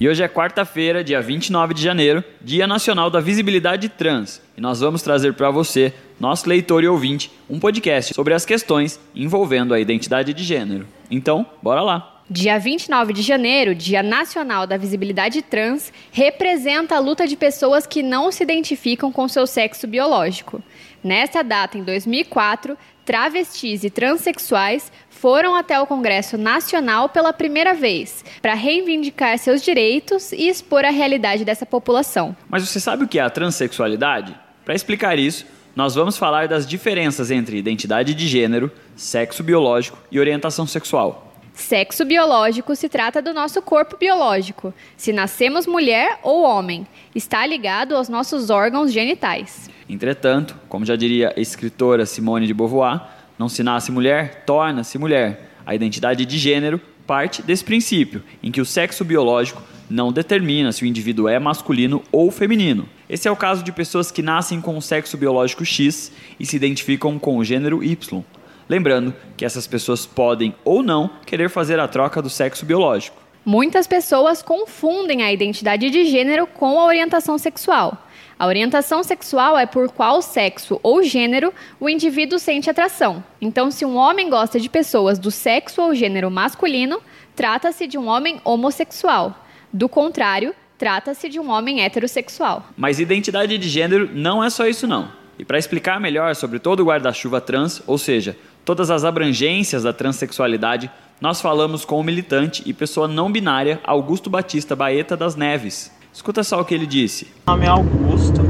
E hoje é quarta-feira, dia 29 de janeiro, Dia Nacional da Visibilidade Trans. E nós vamos trazer para você, nosso leitor e ouvinte, um podcast sobre as questões envolvendo a identidade de gênero. Então, bora lá! Dia 29 de janeiro, Dia Nacional da Visibilidade Trans, representa a luta de pessoas que não se identificam com seu sexo biológico. Nessa data, em 2004, travestis e transexuais foram até o Congresso Nacional pela primeira vez para reivindicar seus direitos e expor a realidade dessa população. Mas você sabe o que é a transexualidade? Para explicar isso, nós vamos falar das diferenças entre identidade de gênero, sexo biológico e orientação sexual. Sexo biológico se trata do nosso corpo biológico. Se nascemos mulher ou homem, está ligado aos nossos órgãos genitais. Entretanto, como já diria a escritora Simone de Beauvoir, não se nasce mulher, torna-se mulher. A identidade de gênero parte desse princípio, em que o sexo biológico não determina se o indivíduo é masculino ou feminino. Esse é o caso de pessoas que nascem com o sexo biológico X e se identificam com o gênero Y. Lembrando que essas pessoas podem ou não querer fazer a troca do sexo biológico. Muitas pessoas confundem a identidade de gênero com a orientação sexual. A orientação sexual é por qual sexo ou gênero o indivíduo sente atração. Então, se um homem gosta de pessoas do sexo ou gênero masculino, trata-se de um homem homossexual. Do contrário, trata-se de um homem heterossexual. Mas identidade de gênero não é só isso não. E para explicar melhor sobre todo o guarda-chuva trans, ou seja, todas as abrangências da transexualidade, nós falamos com o militante e pessoa não binária Augusto Batista Baeta das Neves. Escuta só o que ele disse. Meu nome é Augusto,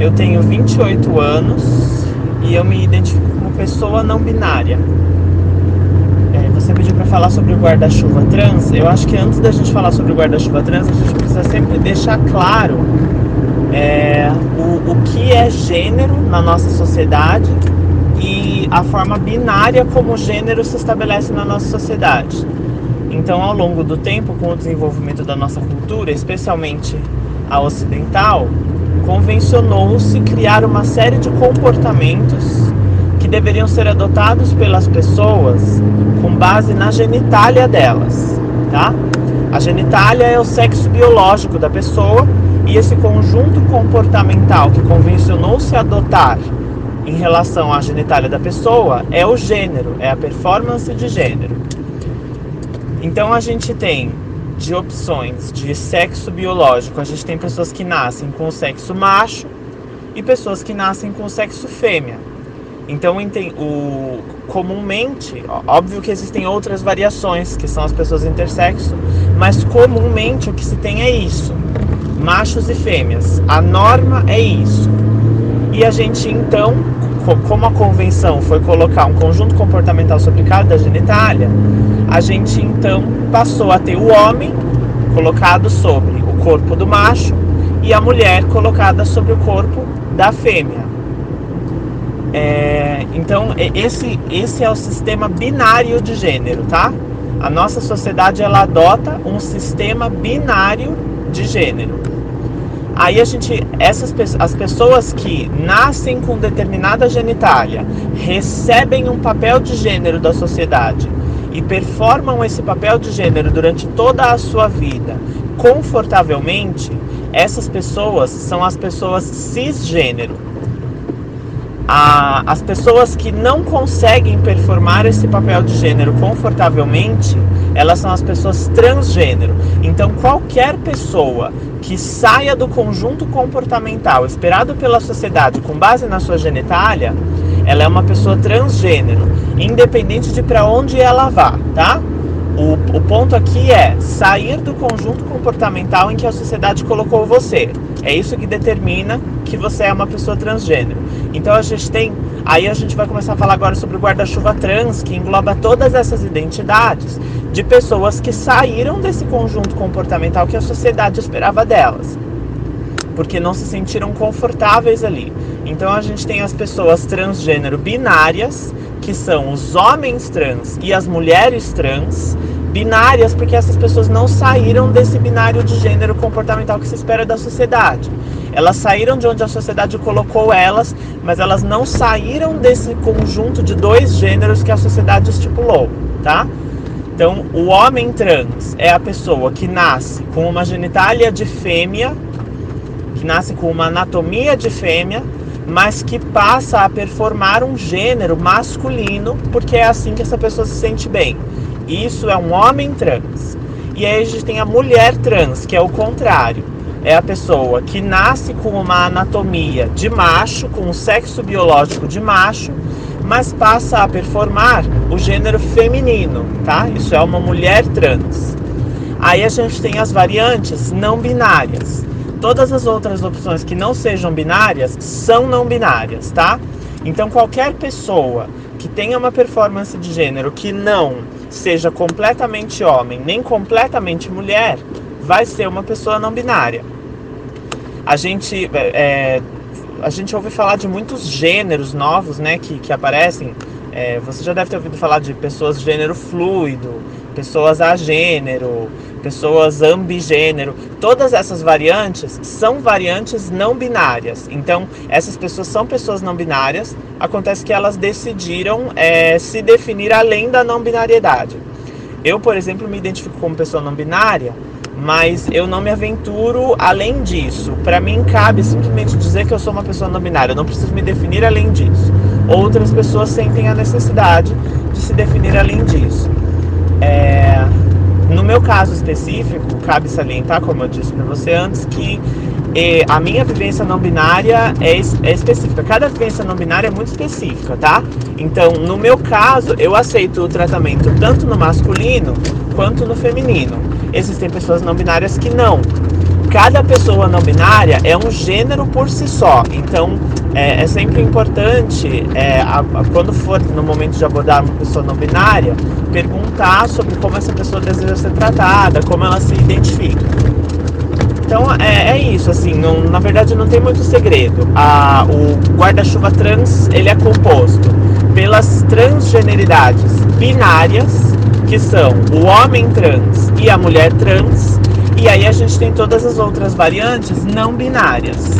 eu tenho 28 anos e eu me identifico como pessoa não binária. É, você pediu para falar sobre o guarda-chuva trans. Eu acho que antes da gente falar sobre o guarda-chuva trans, a gente precisa sempre deixar claro é, o, o que é gênero na nossa sociedade e a forma binária como o gênero se estabelece na nossa sociedade. Então, ao longo do tempo, com o desenvolvimento da nossa cultura, especialmente a ocidental, convencionou-se criar uma série de comportamentos que deveriam ser adotados pelas pessoas com base na genitália delas, tá? A genitália é o sexo biológico da pessoa e esse conjunto comportamental que convencionou-se adotar em relação à genitália da pessoa é o gênero, é a performance de gênero. Então a gente tem de opções de sexo biológico, a gente tem pessoas que nascem com o sexo macho e pessoas que nascem com o sexo fêmea. Então, o, comumente, óbvio que existem outras variações, que são as pessoas intersexo, mas comumente o que se tem é isso: machos e fêmeas. A norma é isso. E a gente então, como a convenção foi colocar um conjunto comportamental sobre cada genitália, a gente então passou a ter o homem colocado sobre o corpo do macho e a mulher colocada sobre o corpo da fêmea. É, então esse, esse é o sistema binário de gênero, tá? A nossa sociedade ela adota um sistema binário de gênero. Aí a gente, essas as pessoas que nascem com determinada genitália, recebem um papel de gênero da sociedade e performam esse papel de gênero durante toda a sua vida confortavelmente, essas pessoas são as pessoas cisgênero. A, as pessoas que não conseguem performar esse papel de gênero confortavelmente, elas são as pessoas transgênero. Então, qualquer pessoa que saia do conjunto comportamental esperado pela sociedade com base na sua genitália, ela é uma pessoa transgênero, independente de para onde ela vá, tá? O, o ponto aqui é sair do conjunto comportamental em que a sociedade colocou você. É isso que determina que você é uma pessoa transgênero. Então a gente tem. Aí a gente vai começar a falar agora sobre o guarda-chuva trans, que engloba todas essas identidades de pessoas que saíram desse conjunto comportamental que a sociedade esperava delas porque não se sentiram confortáveis ali. Então a gente tem as pessoas transgênero binárias, que são os homens trans e as mulheres trans, binárias porque essas pessoas não saíram desse binário de gênero comportamental que se espera da sociedade. Elas saíram de onde a sociedade colocou elas, mas elas não saíram desse conjunto de dois gêneros que a sociedade estipulou, tá? Então, o homem trans é a pessoa que nasce com uma genitália de fêmea, que nasce com uma anatomia de fêmea, mas que passa a performar um gênero masculino, porque é assim que essa pessoa se sente bem. Isso é um homem trans. E aí a gente tem a mulher trans, que é o contrário. É a pessoa que nasce com uma anatomia de macho, com um sexo biológico de macho, mas passa a performar o gênero feminino, tá? Isso é uma mulher trans. Aí a gente tem as variantes não binárias. Todas as outras opções que não sejam binárias são não binárias, tá? Então qualquer pessoa que tenha uma performance de gênero que não seja completamente homem nem completamente mulher, vai ser uma pessoa não binária. A gente, é, a gente ouve falar de muitos gêneros novos né, que, que aparecem. É, você já deve ter ouvido falar de pessoas gênero fluido, pessoas agênero, pessoas ambigênero. Todas essas variantes são variantes não binárias. Então, essas pessoas são pessoas não binárias. Acontece que elas decidiram é, se definir além da não binariedade. Eu, por exemplo, me identifico como pessoa não binária, mas eu não me aventuro além disso. Para mim, cabe simplesmente dizer que eu sou uma pessoa não binária. Eu não preciso me definir além disso. Outras pessoas sentem a necessidade de se definir além disso. É, no meu caso específico, cabe salientar, como eu disse para você antes, que eh, a minha vivência não binária é, é, específica. Cada vivência não binária é muito específica, tá? Então, no meu caso, eu aceito o tratamento tanto no masculino quanto no feminino. Existem pessoas não binárias que não. Cada pessoa não binária é um gênero por si só. Então, é, é sempre importante, é, a, a, quando for no momento de abordar uma pessoa não binária, perguntar sobre como essa pessoa deseja ser tratada, como ela se identifica. Então é, é isso, assim, não, na verdade não tem muito segredo. A, o guarda-chuva trans ele é composto pelas transgeneridades binárias, que são o homem trans e a mulher trans, e aí a gente tem todas as outras variantes não binárias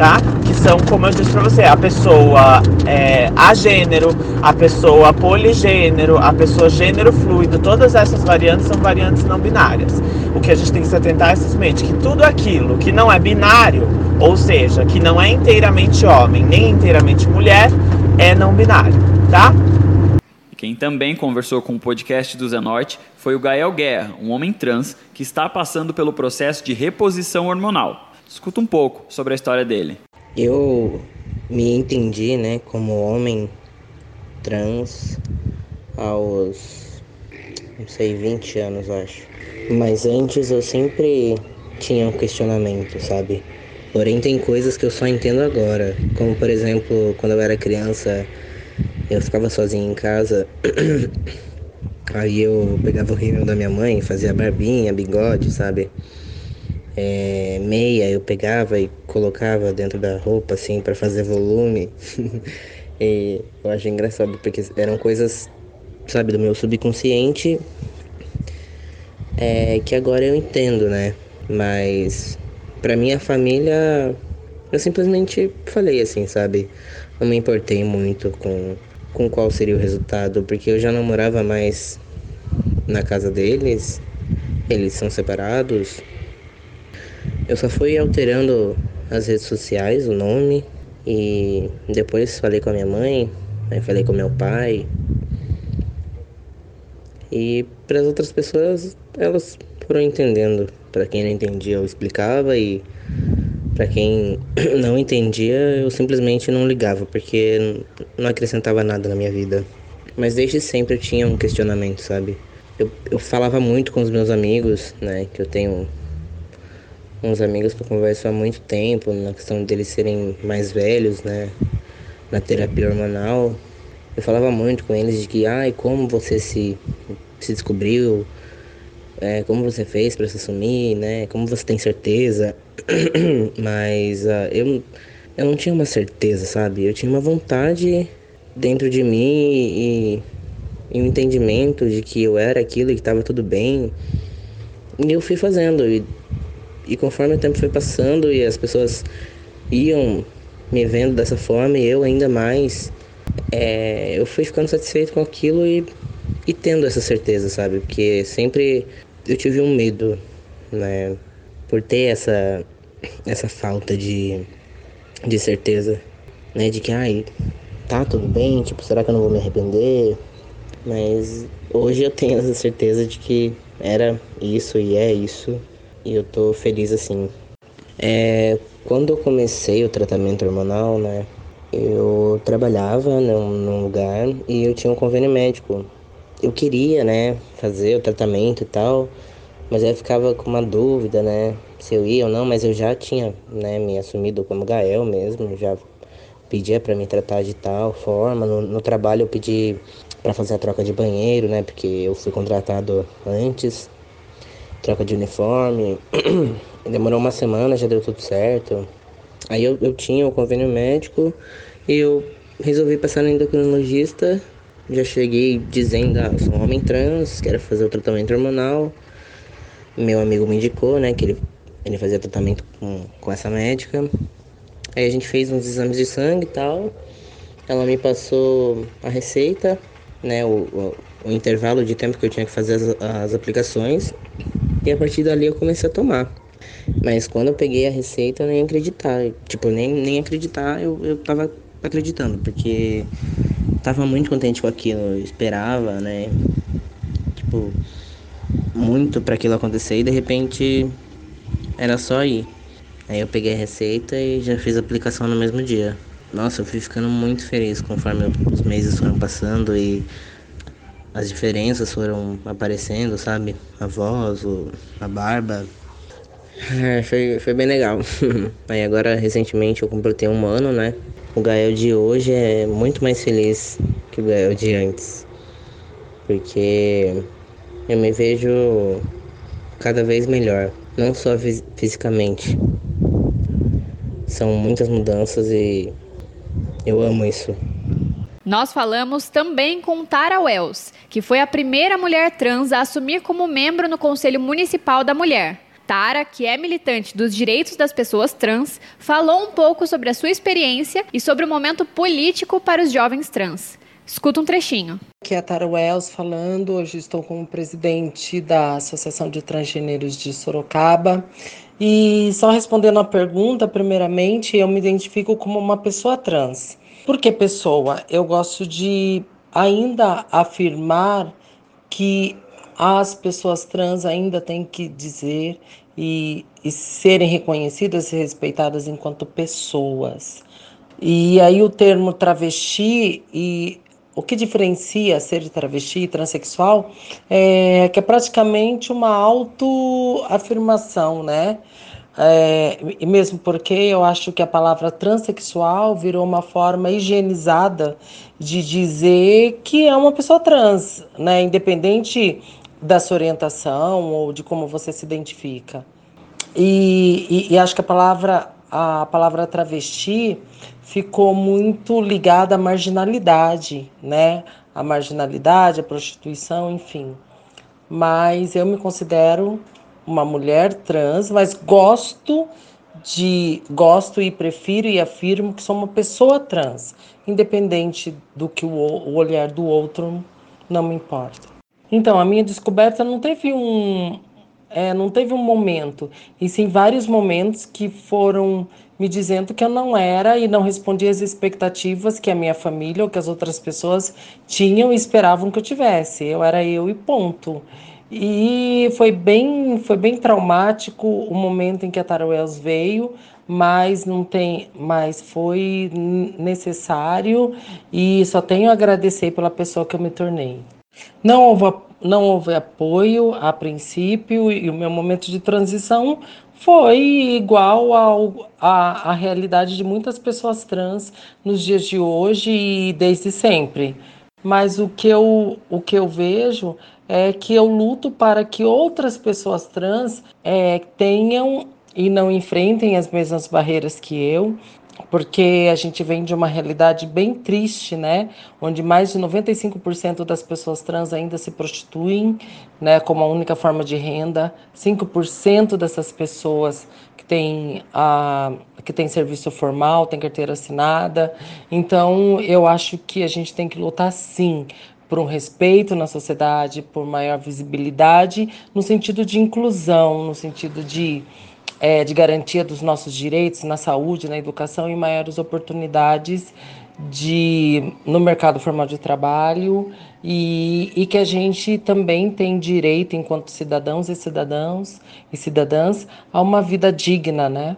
tá? Que são, como eu disse pra você, a pessoa é, agênero, a pessoa poligênero, a pessoa gênero fluido, todas essas variantes são variantes não binárias. O que a gente tem que se atentar é simplesmente que tudo aquilo que não é binário, ou seja, que não é inteiramente homem nem inteiramente mulher, é não binário, tá? Quem também conversou com o podcast do Zenorte foi o Gael Guerra, um homem trans que está passando pelo processo de reposição hormonal. Escuta um pouco sobre a história dele. Eu me entendi, né, como homem trans aos, não sei, 20 anos, acho. Mas antes eu sempre tinha um questionamento, sabe? Porém, tem coisas que eu só entendo agora. Como, por exemplo, quando eu era criança, eu ficava sozinho em casa. Aí eu pegava o rímel da minha mãe, fazia barbinha, bigode, sabe? é, meia eu pegava e colocava dentro da roupa assim para fazer volume. e eu acho engraçado porque eram coisas, sabe, do meu subconsciente é, que agora eu entendo, né? Mas para minha família eu simplesmente falei assim, sabe? Não me importei muito com, com qual seria o resultado, porque eu já não morava mais na casa deles, eles são separados, eu só fui alterando as redes sociais, o nome, e depois falei com a minha mãe, aí falei com meu pai. E para as outras pessoas, elas foram entendendo. Para quem não entendia, eu explicava e para quem não entendia, eu simplesmente não ligava, porque não acrescentava nada na minha vida. Mas desde sempre eu tinha um questionamento, sabe? Eu, eu falava muito com os meus amigos, né? Que eu tenho uns amigos que eu converso há muito tempo, na questão deles serem mais velhos, né? Na terapia hormonal. Eu falava muito com eles de que, ai, como você se, se descobriu, é, como você fez para se assumir, né? Como você tem certeza. Mas uh, eu, eu não tinha uma certeza, sabe? Eu tinha uma vontade dentro de mim e, e um entendimento de que eu era aquilo e que estava tudo bem. E eu fui fazendo. E, e conforme o tempo foi passando e as pessoas iam me vendo dessa forma e eu ainda mais, é, eu fui ficando satisfeito com aquilo e, e tendo essa certeza, sabe? Porque sempre eu tive um medo, né? Por ter essa, essa falta de, de certeza, né? De que, ai, tá tudo bem, tipo, será que eu não vou me arrepender? Mas hoje eu tenho essa certeza de que era isso e é isso. E eu tô feliz assim. É, quando eu comecei o tratamento hormonal, né? Eu trabalhava num, num lugar e eu tinha um convênio médico. Eu queria, né, fazer o tratamento e tal, mas eu ficava com uma dúvida, né, se eu ia ou não, mas eu já tinha, né, me assumido como Gael mesmo, já pedia para me tratar de tal forma. No, no trabalho eu pedi para fazer a troca de banheiro, né, porque eu fui contratado antes, troca de uniforme. Demorou uma semana, já deu tudo certo. Aí eu, eu tinha o convênio médico e eu resolvi passar no endocrinologista. Já cheguei dizendo, ah, eu sou um homem trans, quero fazer o tratamento hormonal. Meu amigo me indicou, né, que ele, ele fazia tratamento com, com essa médica. Aí a gente fez uns exames de sangue e tal. Ela me passou a receita, né, o, o, o intervalo de tempo que eu tinha que fazer as, as aplicações. E a partir dali eu comecei a tomar. Mas quando eu peguei a receita, eu nem acreditar. Tipo, nem, nem acreditar, eu, eu tava acreditando, porque tava muito contente com aquilo, eu esperava, né? Tipo, muito para aquilo acontecer e de repente era só ir. Aí eu peguei a receita e já fiz a aplicação no mesmo dia. Nossa, eu fui ficando muito feliz conforme os meses foram passando e as diferenças foram aparecendo, sabe? A voz, a barba, é, foi, foi bem legal. Aí agora, recentemente, eu completei um ano, né? O Gael de hoje é muito mais feliz que o Gael de antes. Porque eu me vejo cada vez melhor. Não só fisicamente. São muitas mudanças e eu amo isso. Nós falamos também com Tara Wells, que foi a primeira mulher trans a assumir como membro no Conselho Municipal da Mulher. Tara, que é militante dos direitos das pessoas trans, falou um pouco sobre a sua experiência e sobre o momento político para os jovens trans. Escuta um trechinho. Aqui é a Tara Wells falando. Hoje estou como presidente da Associação de Transgêneros de Sorocaba. E só respondendo a pergunta, primeiramente, eu me identifico como uma pessoa trans. Por que pessoa? Eu gosto de ainda afirmar que as pessoas trans ainda têm que dizer e, e serem reconhecidas e respeitadas enquanto pessoas. E aí o termo travesti e o que diferencia ser travesti e transexual é que é praticamente uma autoafirmação, né? É, e mesmo porque eu acho que a palavra transexual virou uma forma higienizada de dizer que é uma pessoa trans, né? Independente da sua orientação ou de como você se identifica. E, e, e, acho que a palavra, a palavra travesti ficou muito ligada à marginalidade, né? A marginalidade, a prostituição, enfim. Mas eu me considero uma mulher trans, mas gosto de gosto e prefiro e afirmo que sou uma pessoa trans, independente do que o, o olhar do outro não me importa. Então, a minha descoberta não teve um, é, não teve um momento, e sim vários momentos que foram me dizendo que eu não era e não respondia às expectativas que a minha família ou que as outras pessoas tinham e esperavam que eu tivesse. Eu era eu e ponto. E foi bem, foi bem traumático o momento em que a Tarouels veio, mas não tem, mas foi necessário e só tenho a agradecer pela pessoa que eu me tornei. Não houve, não houve apoio a princípio e o meu momento de transição foi igual ao, a, a realidade de muitas pessoas trans nos dias de hoje e desde sempre. Mas o que eu, o que eu vejo é que eu luto para que outras pessoas trans é, tenham e não enfrentem as mesmas barreiras que eu, porque a gente vem de uma realidade bem triste, né? Onde mais de 95% das pessoas trans ainda se prostituem, né, como a única forma de renda. 5% dessas pessoas que têm a que tem serviço formal, tem carteira assinada. Então, eu acho que a gente tem que lutar sim por um respeito na sociedade, por maior visibilidade, no sentido de inclusão, no sentido de é, de garantia dos nossos direitos na saúde, na educação e maiores oportunidades de, no mercado formal de trabalho e, e que a gente também tem direito, enquanto cidadãos e cidadãos e cidadãs, a uma vida digna, né?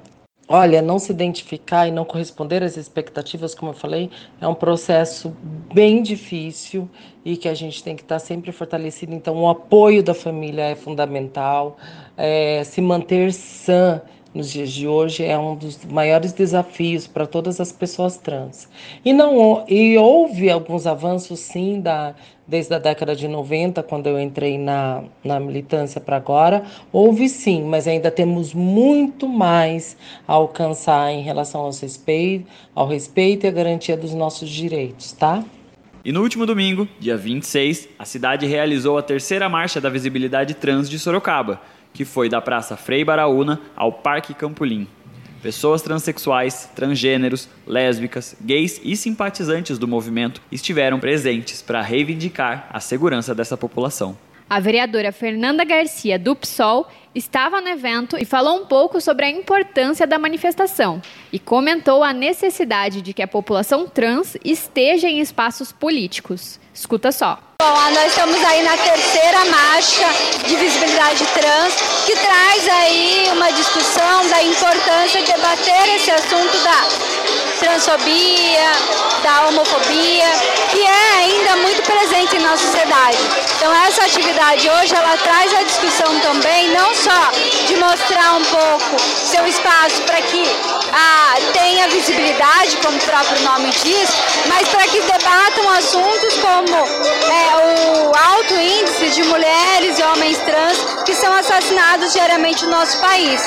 Olha, não se identificar e não corresponder às expectativas, como eu falei, é um processo bem difícil e que a gente tem que estar sempre fortalecido. Então, o apoio da família é fundamental, é, se manter sã nos dias de hoje é um dos maiores desafios para todas as pessoas trans. E não e houve alguns avanços sim da desde a década de 90, quando eu entrei na, na militância para agora, houve sim, mas ainda temos muito mais a alcançar em relação ao respeito, ao respeito e à garantia dos nossos direitos, tá? E no último domingo, dia 26, a cidade realizou a terceira marcha da visibilidade trans de Sorocaba, que foi da Praça Frei Baraúna ao Parque Campolim. Pessoas transexuais, transgêneros, lésbicas, gays e simpatizantes do movimento estiveram presentes para reivindicar a segurança dessa população. A vereadora Fernanda Garcia, do PSOL, estava no evento e falou um pouco sobre a importância da manifestação e comentou a necessidade de que a população trans esteja em espaços políticos. Escuta só. Bom, nós estamos aí na terceira marcha de visibilidade trans, que traz aí uma discussão da importância de debater esse assunto da transfobia, da homofobia, que é ainda muito presente na sociedade. Então essa atividade hoje ela traz a discussão também não só de mostrar um pouco seu espaço para que ah, tenha visibilidade, como o próprio nome diz, mas para que debatam assuntos como é, o alto índice de mulheres e homens trans que são assassinados diariamente no nosso país.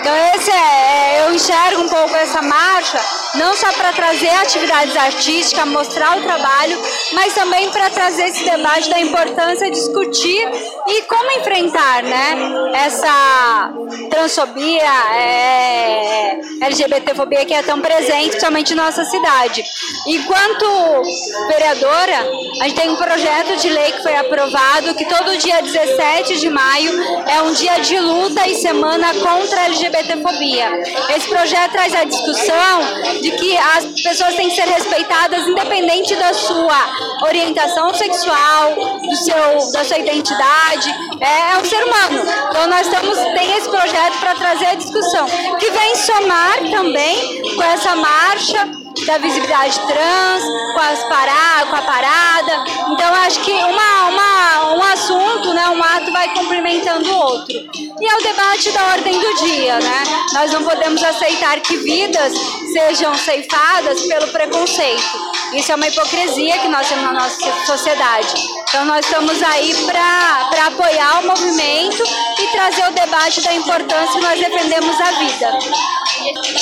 Então esse é, eu enxergo um pouco essa marcha não só para trazer atividades artísticas, mostrar o trabalho, mas também para trazer esse debate da importância de discutir e como enfrentar né, essa transfobia, é, LGBTfobia que é tão presente, principalmente em nossa cidade. Enquanto vereadora, a gente tem um projeto de lei que foi aprovado que todo dia 17 de maio é um dia de luta e semana contra a LGBTfobia. Esse projeto traz a discussão de que as pessoas têm que ser respeitadas independente da sua orientação sexual, do seu, da sua identidade, é, é um ser humano. Então nós estamos tem esse projeto para trazer a discussão, que vem somar também com essa marcha da visibilidade trans, com, as pará, com a parada. Então acho que uma, uma, um assunto, né, um ato vai complementando o outro. E é o debate da ordem do dia, né? Nós não podemos aceitar que vidas sejam ceifadas pelo preconceito. Isso é uma hipocrisia que nós temos na nossa sociedade. Então nós estamos aí para apoiar o movimento e trazer o debate da importância que nós defendemos a vida.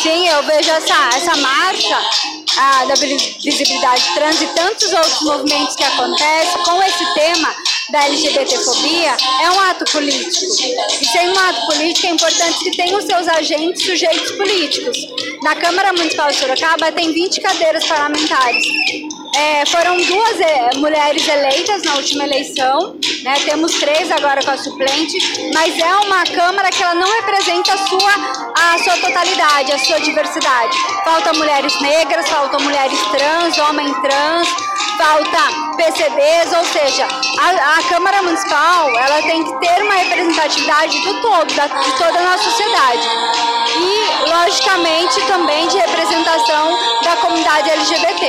Sim, eu vejo essa, essa marcha a, da visibilidade trans e tantos outros movimentos que acontecem com esse tema da LGBTfobia é um ato político. E sem um ato político é importante que tenha os seus agentes sujeitos políticos. Na Câmara Municipal de Sorocaba tem 20 cadeiras parlamentares. É, foram duas é, mulheres eleitas na última eleição, né? temos três agora com a suplente, mas é uma Câmara que ela não representa a sua, a sua totalidade, a sua diversidade. Faltam mulheres negras, faltam mulheres trans, homem trans, falta PCDs, ou seja, a, a, Câmara Municipal ela tem que ter uma representatividade do todo, da, de toda a nossa sociedade. E, logicamente, também de representação da comunidade LGBT.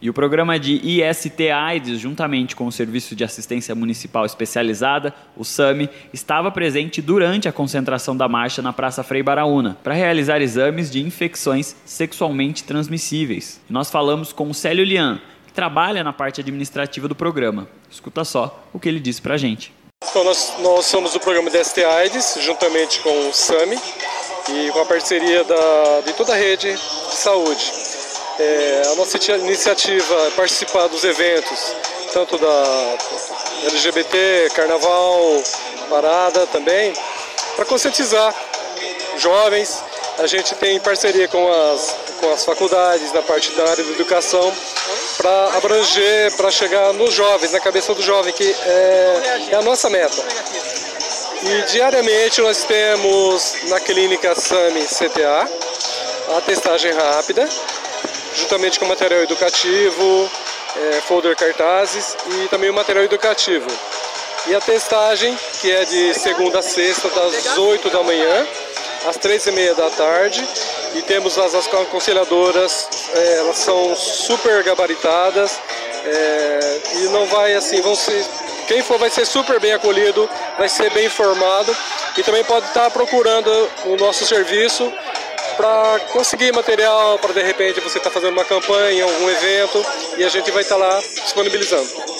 E o programa de IST AIDS, juntamente com o Serviço de Assistência Municipal Especializada, o SAMI, estava presente durante a concentração da marcha na Praça Frei Baraúna, para realizar exames de infecções sexualmente transmissíveis. nós falamos com o Célio Lian, trabalha na parte administrativa do programa. Escuta só o que ele disse para a gente. Então, nós, nós somos o programa DST AIDS, juntamente com o SAMI. e com a parceria da, de toda a rede de saúde. É, a nossa iniciativa é participar dos eventos, tanto da LGBT, carnaval, parada também, para conscientizar jovens. A gente tem parceria com as, com as faculdades na parte da área da educação para abranger, para chegar nos jovens, na cabeça do jovem, que é, é a nossa meta. E diariamente nós temos na clínica SAMI CTA a testagem rápida, juntamente com material educativo, é, folder cartazes e também o material educativo. E a testagem, que é de segunda a sexta, das 8 da manhã às 3 e meia da tarde. E temos as, as aconselhadoras, é, elas são super gabaritadas é, e não vai assim, vão ser quem for vai ser super bem acolhido, vai ser bem informado e também pode estar procurando o nosso serviço para conseguir material, para de repente você estar tá fazendo uma campanha, algum evento e a gente vai estar tá lá disponibilizando.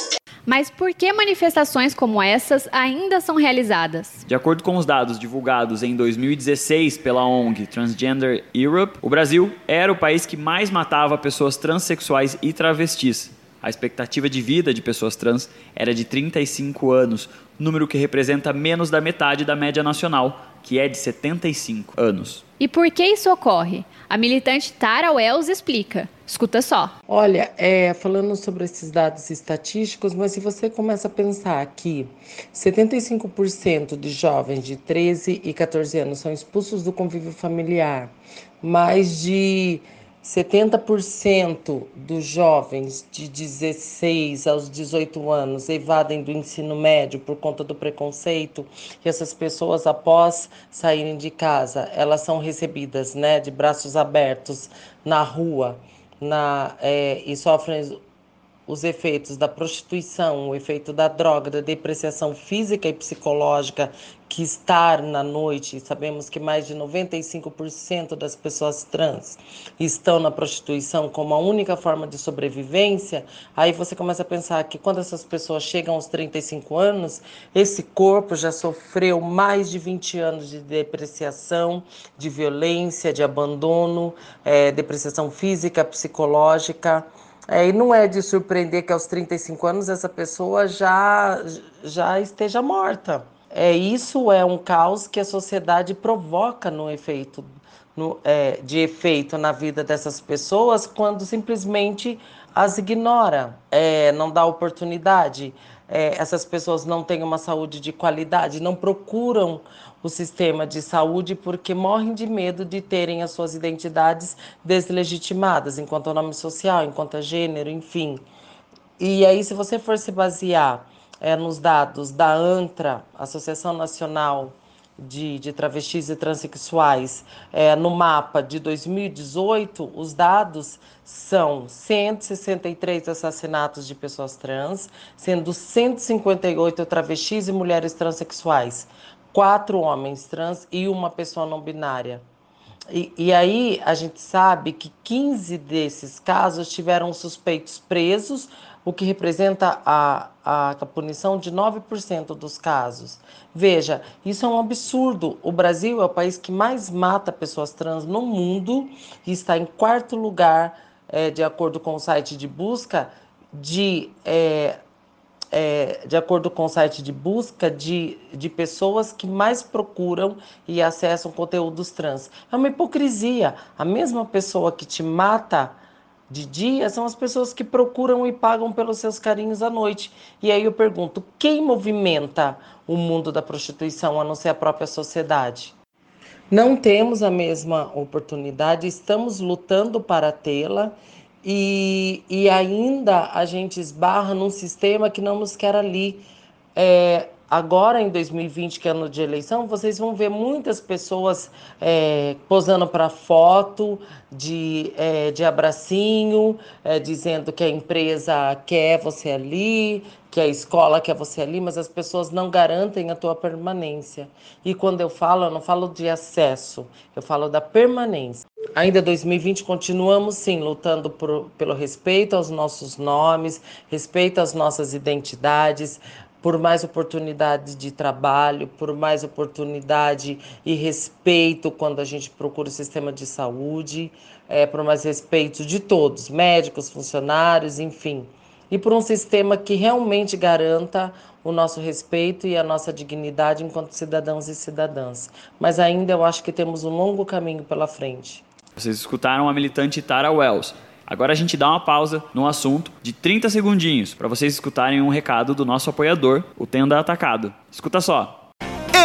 Mas por que manifestações como essas ainda são realizadas? De acordo com os dados divulgados em 2016 pela ONG Transgender Europe, o Brasil era o país que mais matava pessoas transexuais e travestis. A expectativa de vida de pessoas trans era de 35 anos, número que representa menos da metade da média nacional, que é de 75 anos. E por que isso ocorre? A militante Tara Wells explica. Escuta só. Olha, é, falando sobre esses dados estatísticos, mas se você começa a pensar que 75% de jovens de 13 e 14 anos são expulsos do convívio familiar, mais de 70% dos jovens de 16 aos 18 anos evadem do ensino médio por conta do preconceito e essas pessoas após saírem de casa, elas são recebidas, né, de braços abertos na rua, na é, e sofrem os efeitos da prostituição, o efeito da droga, da depreciação física e psicológica que estar na noite, sabemos que mais de 95% das pessoas trans estão na prostituição como a única forma de sobrevivência, aí você começa a pensar que quando essas pessoas chegam aos 35 anos, esse corpo já sofreu mais de 20 anos de depreciação, de violência, de abandono, é, depreciação física, psicológica, é, e não é de surpreender que aos 35 anos essa pessoa já, já esteja morta. É, isso é um caos que a sociedade provoca no efeito, no, é, de efeito na vida dessas pessoas quando simplesmente as ignora, é, não dá oportunidade. É, essas pessoas não têm uma saúde de qualidade, não procuram o sistema de saúde porque morrem de medo de terem as suas identidades deslegitimadas, enquanto nome social, enquanto gênero, enfim. E aí, se você for se basear é, nos dados da ANTRA, Associação Nacional de, de Travestis e Transsexuais, é, no mapa de 2018, os dados são 163 assassinatos de pessoas trans, sendo 158 travestis e mulheres transexuais quatro homens trans e uma pessoa não binária. E, e, aí a gente sabe que 15 desses casos tiveram suspeitos presos, o que representa a, a, a punição de 9% dos casos. Veja, isso é um absurdo. O Brasil é o país que mais mata pessoas trans no mundo e está em quarto lugar, é, de acordo com o site de busca, de é, é, de acordo com o site de busca, de, de pessoas que mais procuram e acessam conteúdos trans. É uma hipocrisia. A mesma pessoa que te mata de dia são as pessoas que procuram e pagam pelos seus carinhos à noite. E aí eu pergunto: quem movimenta o mundo da prostituição a não ser a própria sociedade? Não temos a mesma oportunidade, estamos lutando para tê-la e, e ainda a gente esbarra num sistema que não nos quer ali. É, agora em 2020, que é ano de eleição, vocês vão ver muitas pessoas é, posando para foto de, é, de abracinho, é, dizendo que a empresa quer você ali, que a escola quer você ali, mas as pessoas não garantem a tua permanência. E quando eu falo, eu não falo de acesso, eu falo da permanência. Ainda 2020 continuamos sim lutando por, pelo respeito aos nossos nomes, respeito às nossas identidades, por mais oportunidades de trabalho, por mais oportunidade e respeito quando a gente procura o sistema de saúde, é, por mais respeito de todos, médicos, funcionários, enfim. E por um sistema que realmente garanta o nosso respeito e a nossa dignidade enquanto cidadãos e cidadãs. Mas ainda eu acho que temos um longo caminho pela frente. Vocês escutaram a militante Tara Wells, Agora a gente dá uma pausa no assunto de 30 segundinhos para vocês escutarem um recado do nosso apoiador, o Tenda Atacado. Escuta só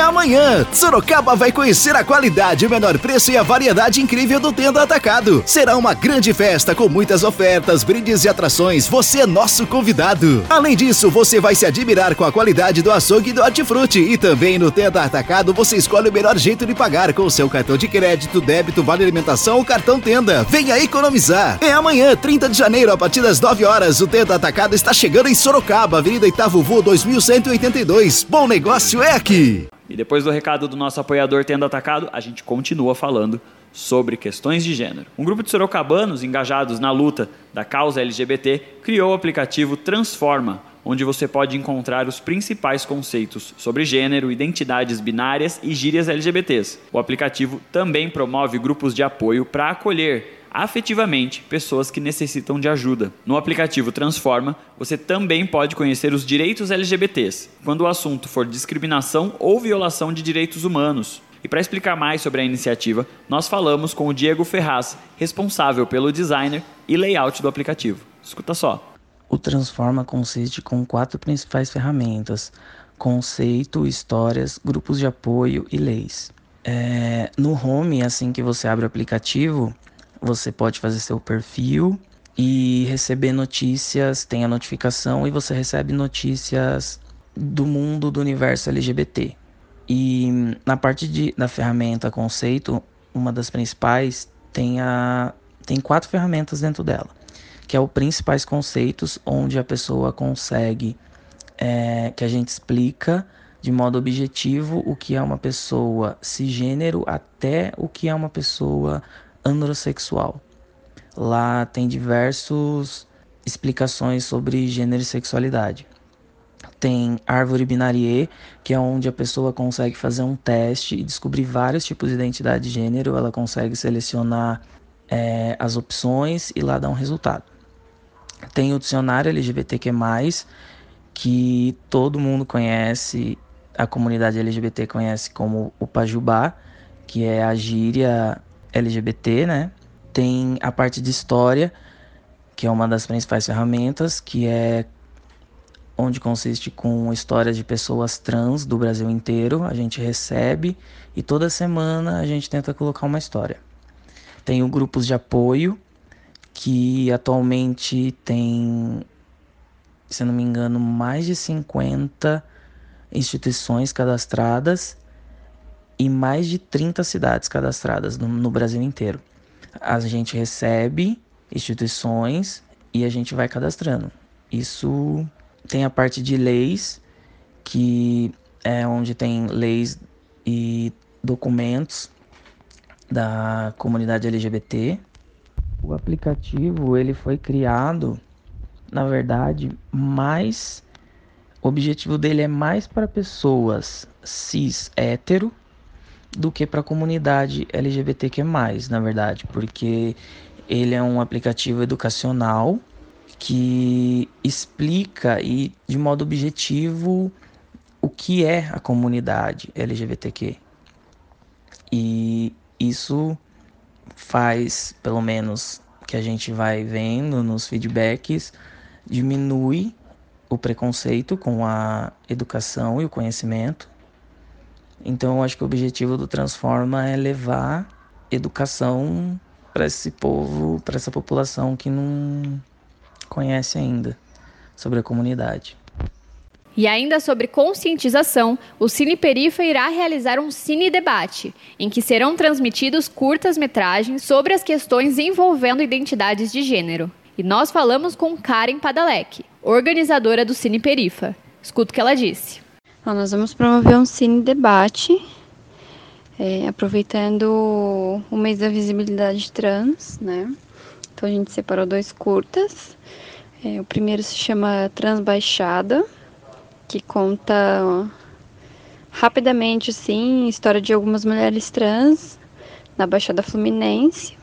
amanhã. Sorocaba vai conhecer a qualidade, o menor preço e a variedade incrível do Tenda Atacado. Será uma grande festa com muitas ofertas, brindes e atrações. Você é nosso convidado. Além disso, você vai se admirar com a qualidade do açougue e do hortifruti. E também no Tenda Atacado você escolhe o melhor jeito de pagar com seu cartão de crédito, débito, vale alimentação ou cartão Tenda. Venha economizar. É amanhã, 30 de janeiro, a partir das 9 horas. O Tenda Atacado está chegando em Sorocaba, Avenida Itavuvu 2182. Bom negócio é aqui. E depois do recado do nosso apoiador tendo atacado, a gente continua falando sobre questões de gênero. Um grupo de sorocabanos engajados na luta da causa LGBT criou o aplicativo Transforma, onde você pode encontrar os principais conceitos sobre gênero, identidades binárias e gírias LGBTs. O aplicativo também promove grupos de apoio para acolher afetivamente pessoas que necessitam de ajuda. No aplicativo Transforma, você também pode conhecer os direitos LGBTs, quando o assunto for discriminação ou violação de direitos humanos. E para explicar mais sobre a iniciativa, nós falamos com o Diego Ferraz, responsável pelo designer e layout do aplicativo. Escuta só. O Transforma consiste com quatro principais ferramentas: conceito, histórias, grupos de apoio e leis. É, no home, assim que você abre o aplicativo, você pode fazer seu perfil e receber notícias, tem a notificação e você recebe notícias do mundo do universo LGBT. E na parte de, da ferramenta conceito, uma das principais tem a tem quatro ferramentas dentro dela, que é o principais conceitos, onde a pessoa consegue é, que a gente explica de modo objetivo o que é uma pessoa cisgênero até o que é uma pessoa androssexual. Lá tem diversas explicações sobre gênero e sexualidade. Tem árvore binarie, que é onde a pessoa consegue fazer um teste e descobrir vários tipos de identidade de gênero. Ela consegue selecionar é, as opções e lá dar um resultado. Tem o dicionário LGBTQ+, que todo mundo conhece, a comunidade LGBT conhece como o Pajubá, que é a gíria LGBT, né? Tem a parte de história, que é uma das principais ferramentas, que é onde consiste com histórias de pessoas trans do Brasil inteiro. A gente recebe e toda semana a gente tenta colocar uma história. Tem o grupos de apoio, que atualmente tem, se não me engano, mais de 50 instituições cadastradas e mais de 30 cidades cadastradas no, no Brasil inteiro. A gente recebe instituições e a gente vai cadastrando. Isso tem a parte de leis, que é onde tem leis e documentos da comunidade LGBT. O aplicativo ele foi criado, na verdade, mais o objetivo dele é mais para pessoas cis hétero do que para a comunidade LGBTQ+, na verdade, porque ele é um aplicativo educacional que explica e de modo objetivo o que é a comunidade LGBTQ. E isso faz, pelo menos que a gente vai vendo nos feedbacks, diminui o preconceito com a educação e o conhecimento então, eu acho que o objetivo do Transforma é levar educação para esse povo, para essa população que não conhece ainda sobre a comunidade. E ainda sobre conscientização, o Cine Perifa irá realizar um cine debate, em que serão transmitidos curtas-metragens sobre as questões envolvendo identidades de gênero. E nós falamos com Karen Padalek, organizadora do Cine Perifa. Escuta o que ela disse. Bom, nós vamos promover um cine debate, é, aproveitando o mês da visibilidade trans, né? Então a gente separou dois curtas. É, o primeiro se chama Transbaixada, que conta rapidamente, sim, a história de algumas mulheres trans na Baixada Fluminense.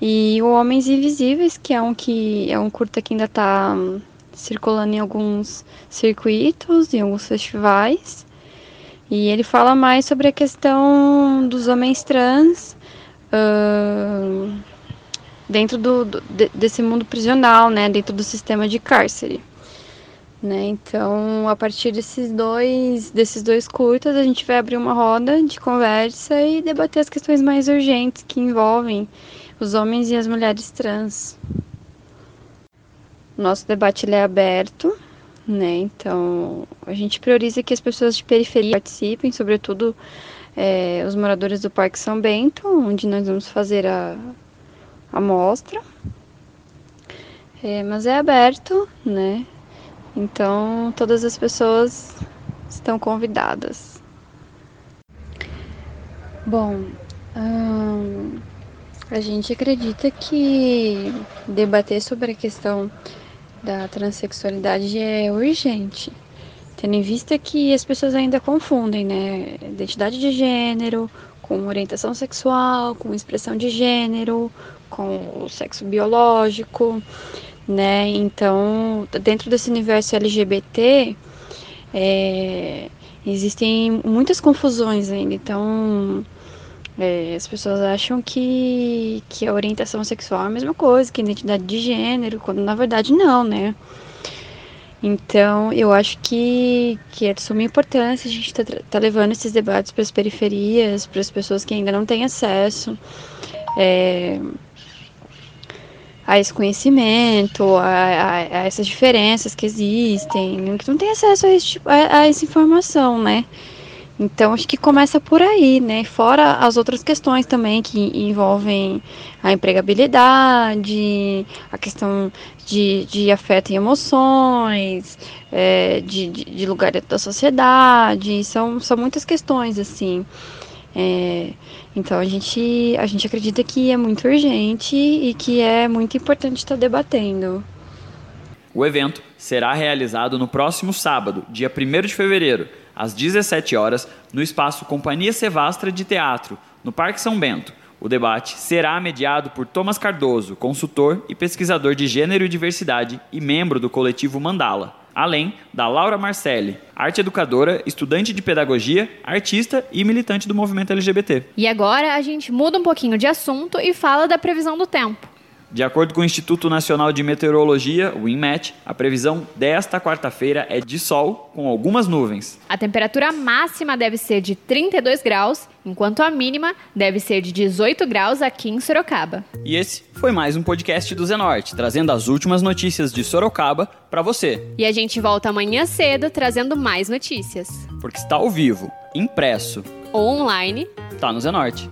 E o Homens Invisíveis, que é um que é um curta que ainda está circulando em alguns circuitos, em alguns festivais. E ele fala mais sobre a questão dos homens trans uh, dentro do, do, desse mundo prisional, né, dentro do sistema de cárcere. Né? Então, a partir desses dois, desses dois curtas, a gente vai abrir uma roda de conversa e debater as questões mais urgentes que envolvem os homens e as mulheres trans. Nosso debate é aberto, né? Então, a gente prioriza que as pessoas de periferia participem, sobretudo é, os moradores do Parque São Bento, onde nós vamos fazer a, a mostra. É, mas é aberto, né? Então, todas as pessoas estão convidadas. Bom, hum, a gente acredita que debater sobre a questão da transexualidade é urgente, tendo em vista que as pessoas ainda confundem, né? Identidade de gênero com orientação sexual, com expressão de gênero, com o sexo biológico, né? Então, dentro desse universo LGBT, é, existem muitas confusões ainda. Então, é, as pessoas acham que, que a orientação sexual é a mesma coisa, que a identidade de gênero, quando na verdade não, né? Então, eu acho que, que é de suma importância a gente tá, tá levando esses debates para as periferias, para as pessoas que ainda não têm acesso é, a esse conhecimento, a, a, a, essas diferenças que existem, que não têm acesso a, esse, tipo, a essa informação, né? Então acho que começa por aí, né? Fora as outras questões também que envolvem a empregabilidade, a questão de, de afeto e emoções, é, de, de, de, lugar dentro da sociedade, são, são muitas questões assim. É, então a gente, a gente acredita que é muito urgente e que é muito importante estar debatendo. O evento será realizado no próximo sábado, dia 1 de fevereiro às 17 horas, no espaço Companhia Sevastra de Teatro, no Parque São Bento. O debate será mediado por Thomas Cardoso, consultor e pesquisador de gênero e diversidade e membro do coletivo Mandala, além da Laura Marcelli, arte educadora, estudante de pedagogia, artista e militante do movimento LGBT. E agora a gente muda um pouquinho de assunto e fala da previsão do tempo. De acordo com o Instituto Nacional de Meteorologia, o INMET, a previsão desta quarta-feira é de sol com algumas nuvens. A temperatura máxima deve ser de 32 graus, enquanto a mínima deve ser de 18 graus aqui em Sorocaba. E esse foi mais um podcast do Zenorte, trazendo as últimas notícias de Sorocaba para você. E a gente volta amanhã cedo trazendo mais notícias. Porque está ao vivo, impresso ou online, tá no Zenorte.